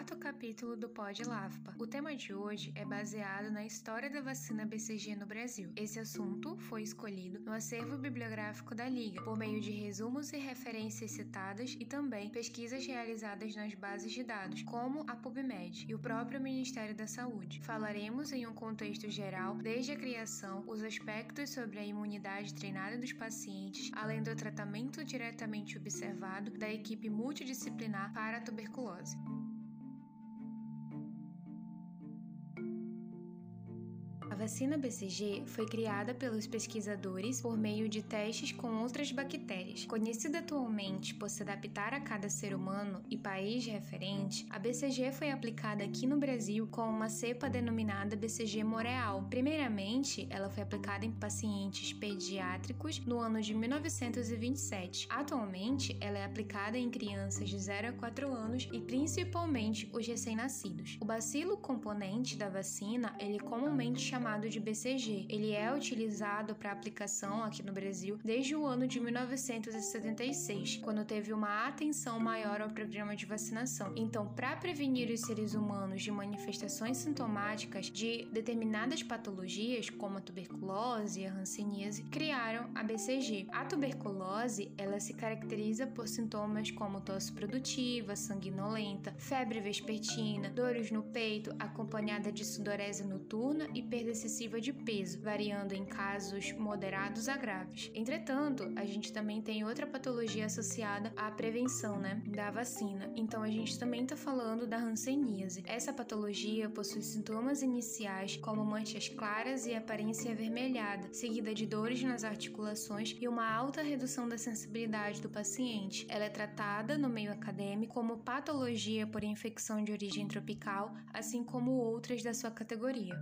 quarto capítulo do Pod LAFPA. O tema de hoje é baseado na história da vacina BCG no Brasil. Esse assunto foi escolhido no acervo bibliográfico da Liga, por meio de resumos e referências citadas e também pesquisas realizadas nas bases de dados, como a PubMed e o próprio Ministério da Saúde. Falaremos em um contexto geral, desde a criação, os aspectos sobre a imunidade treinada dos pacientes, além do tratamento diretamente observado da equipe multidisciplinar para a tuberculose. Vacina BCG foi criada pelos pesquisadores por meio de testes com outras bactérias. Conhecida atualmente por se adaptar a cada ser humano e país referente, a BCG foi aplicada aqui no Brasil com uma cepa denominada BCG Moreal. Primeiramente, ela foi aplicada em pacientes pediátricos no ano de 1927. Atualmente, ela é aplicada em crianças de 0 a 4 anos e principalmente os recém-nascidos. O bacilo componente da vacina, ele é comumente chamado chamado de BCG. Ele é utilizado para aplicação aqui no Brasil desde o ano de 1976, quando teve uma atenção maior ao programa de vacinação. Então, para prevenir os seres humanos de manifestações sintomáticas de determinadas patologias, como a tuberculose e a hanseníase, criaram a BCG. A tuberculose, ela se caracteriza por sintomas como tosse produtiva, sanguinolenta, febre vespertina, dores no peito, acompanhada de sudorese noturna e perda excessiva de peso, variando em casos moderados a graves. Entretanto, a gente também tem outra patologia associada à prevenção, né, da vacina. Então a gente também está falando da hanseníase. Essa patologia possui sintomas iniciais como manchas claras e aparência avermelhada, seguida de dores nas articulações e uma alta redução da sensibilidade do paciente. Ela é tratada no meio acadêmico como patologia por infecção de origem tropical, assim como outras da sua categoria.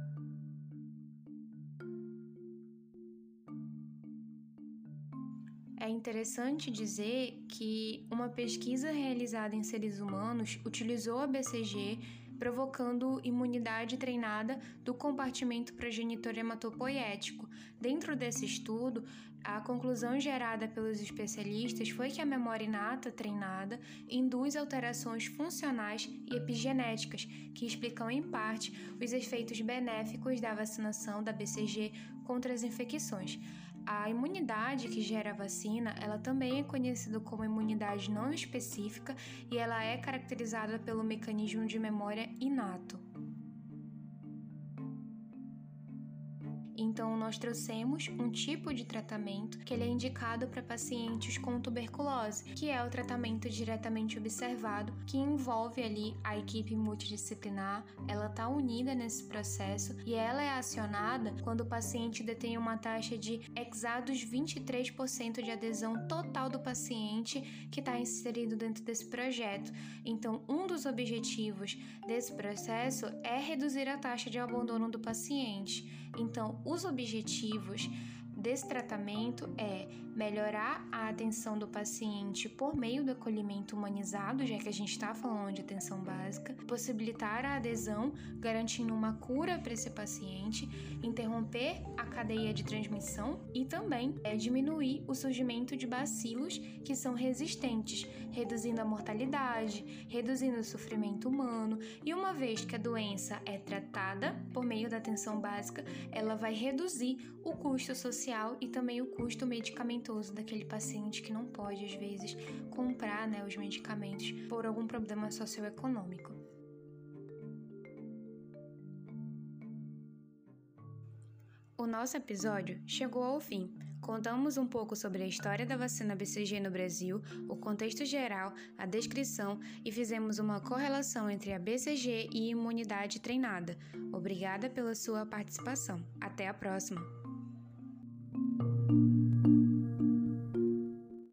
É interessante dizer que uma pesquisa realizada em seres humanos utilizou a BCG provocando imunidade treinada do compartimento progenitor hematopoético. Dentro desse estudo, a conclusão gerada pelos especialistas foi que a memória inata treinada induz alterações funcionais e epigenéticas, que explicam em parte os efeitos benéficos da vacinação da BCG contra as infecções. A imunidade que gera a vacina, ela também é conhecida como imunidade não específica e ela é caracterizada pelo mecanismo de memória inato. Então, nós trouxemos um tipo de tratamento que ele é indicado para pacientes com tuberculose, que é o tratamento diretamente observado, que envolve ali a equipe multidisciplinar, ela está unida nesse processo e ela é acionada quando o paciente detém uma taxa de exados 23% de adesão total do paciente que está inserido dentro desse projeto. Então, um dos objetivos desse processo é reduzir a taxa de abandono do paciente. Então, os objetivos desse tratamento é melhorar a atenção do paciente por meio do acolhimento humanizado, já que a gente está falando de atenção básica, possibilitar a adesão, garantindo uma cura para esse paciente, interromper a cadeia de transmissão e também é diminuir o surgimento de bacilos que são resistentes, reduzindo a mortalidade, reduzindo o sofrimento humano. E uma vez que a doença é tratada por meio da atenção básica, ela vai reduzir o custo social e também o custo medicamentoso daquele paciente que não pode, às vezes, comprar né, os medicamentos por algum problema socioeconômico. O nosso episódio chegou ao fim. Contamos um pouco sobre a história da vacina BCG no Brasil, o contexto geral, a descrição e fizemos uma correlação entre a BCG e imunidade treinada. Obrigada pela sua participação. Até a próxima!